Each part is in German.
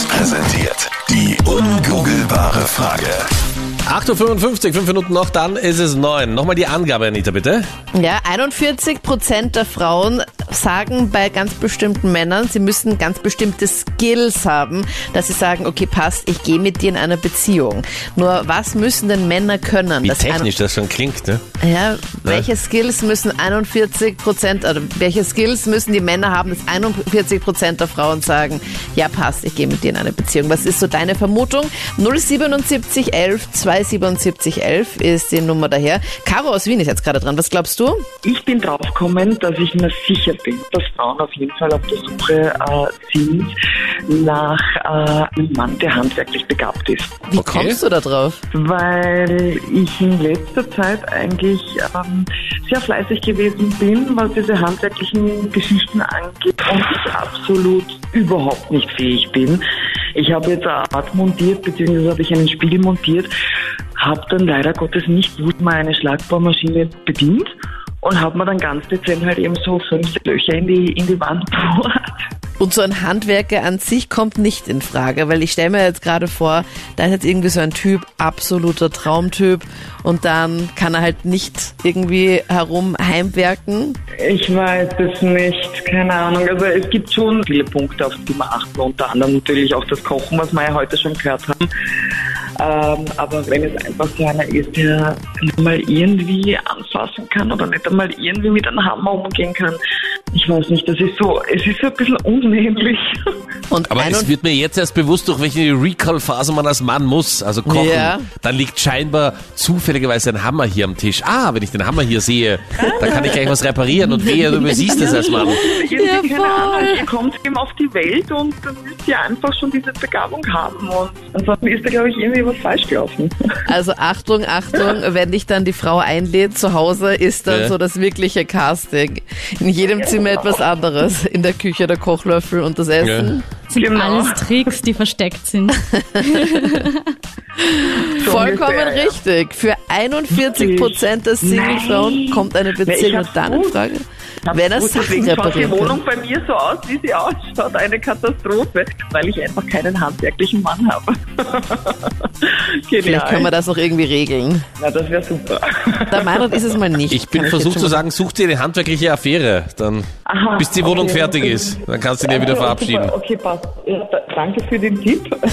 1 präsentiert die ungoogelbare Frage. 8.55 Uhr, 5 Minuten noch, dann ist es 9. Nochmal die Angabe, Anita, bitte. Ja, 41 Prozent der Frauen sagen bei ganz bestimmten Männern, sie müssen ganz bestimmte Skills haben, dass sie sagen, okay, passt, ich gehe mit dir in eine Beziehung. Nur was müssen denn Männer können? Wie dass technisch das schon klingt, ne? ja, welche Skills müssen 41 Prozent, oder welche Skills müssen die Männer haben, dass 41 Prozent der Frauen sagen, ja, passt, ich gehe mit dir in eine Beziehung. Was ist so deine Vermutung? 077 11 277 11 ist die Nummer daher. Caro aus Wien ist jetzt gerade dran. Was glaubst du? Ich bin draufgekommen, dass ich mir sicher bin, dass Frauen auf jeden Fall auf der Suche äh, sind nach äh, einem Mann, der handwerklich begabt ist. Wie Okay. kommst du da drauf? Weil ich in letzter Zeit eigentlich ähm, sehr fleißig gewesen bin, was diese handwerklichen Geschichten angeht und ich absolut überhaupt nicht fähig bin. Ich habe jetzt eine Art montiert, beziehungsweise habe ich einen Spiegel montiert, habe dann leider Gottes nicht gut mal eine Schlagbohrmaschine bedient und habe mir dann ganz dezent halt eben so fünf Löcher in die, in die Wand gebohrt. Und so ein Handwerker an sich kommt nicht in Frage, weil ich stelle mir jetzt gerade vor, da ist jetzt irgendwie so ein Typ, absoluter Traumtyp, und dann kann er halt nicht irgendwie herum heimwerken. Ich weiß es nicht, keine Ahnung. Also es gibt schon viele Punkte, auf die man achten, unter anderem natürlich auch das Kochen, was wir ja heute schon gehört haben. Ähm, aber wenn es einfach so einer ist, der nicht mal irgendwie anfassen kann oder nicht einmal irgendwie mit einem Hammer umgehen kann, ich weiß nicht, das ist so, es ist so ein bisschen unähnlich. Und Aber es wird mir jetzt erst bewusst, durch welche Recall-Phase man als Mann muss. Also kochen. Ja. Dann liegt scheinbar zufälligerweise ein Hammer hier am Tisch. Ah, wenn ich den Hammer hier sehe, dann kann ich gleich was reparieren und wehe, du übersiehst es als Mann. Ja, keine voll. Ahnung, ihr kommt eben auf die Welt und dann müsst ihr einfach schon diese Begabung haben und ansonsten ist da, glaube ich, irgendwie was falsch gelaufen. also Achtung, Achtung, wenn dich dann die Frau einlädt zu Hause, ist dann Ja. so das wirkliche Casting. In jedem Zimmer etwas anderes. In der Küche der Kochlöffel und das Essen. Sind Genau. alles Tricks, die versteckt sind. Vollkommen ungefähr, ja. richtig. Für 41 Prozent der Singlefrauen kommt eine Beziehung ich nur hab's dann in. Frage, wenn er Sachen deswegen schaut die. Wohnung bei mir so aus, wie sie ausschaut. Eine Katastrophe, weil ich einfach keinen handwerklichen Mann habe. Vielleicht können wir das auch irgendwie regeln. Na, das wäre super. Der Meinung ist es mal nicht. Ich bin versucht jetzt zu sagen, such dir eine handwerkliche Affäre, dann Aha, bis die Wohnung okay. fertig ist. Dann kannst du dir wieder Okay, verabschieden. Okay, passt. Ja, da, danke für den Tipp.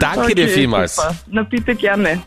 Danke okay, dir vielmals. Super. Na, bitte gerne.